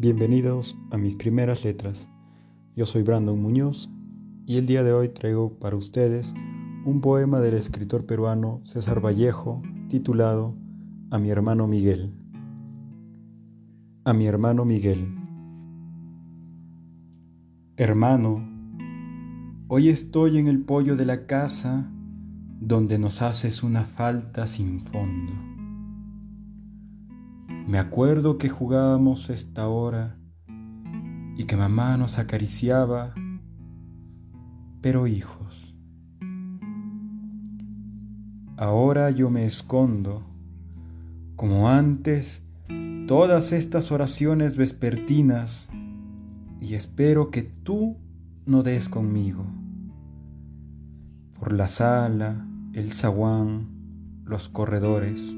Bienvenidos a mis primeras letras. Yo soy Brandon Muñoz y el día de hoy traigo para ustedes un poema del escritor peruano César Vallejo titulado A mi hermano Miguel. A mi hermano Miguel. Hermano, hoy estoy en el pollo de la casa donde nos haces una falta sin fondo. Me acuerdo que jugábamos esta hora y que mamá nos acariciaba, pero hijos. Ahora yo me escondo, como antes, todas estas oraciones vespertinas y espero que tú no des conmigo. Por la sala, el zaguán, los corredores.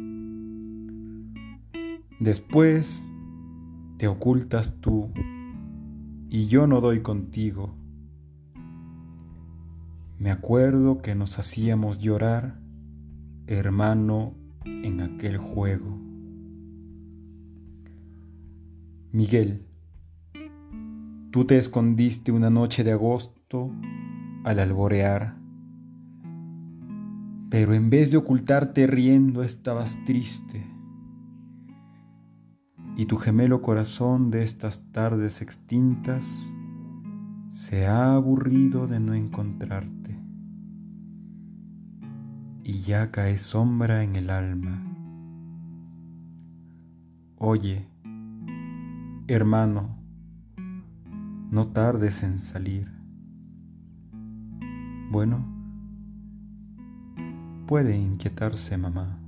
Después te ocultas tú y yo no doy contigo. Me acuerdo que nos hacíamos llorar, hermano, en aquel juego. Miguel, tú te escondiste una noche de agosto al alborear, pero en vez de ocultarte riendo estabas triste y tu gemelo corazón de estas tardes extintas se ha aburrido de no encontrarte y ya cae sombra en el alma. Oye, hermano, no tardes en salir. Bueno, puede inquietarse mamá.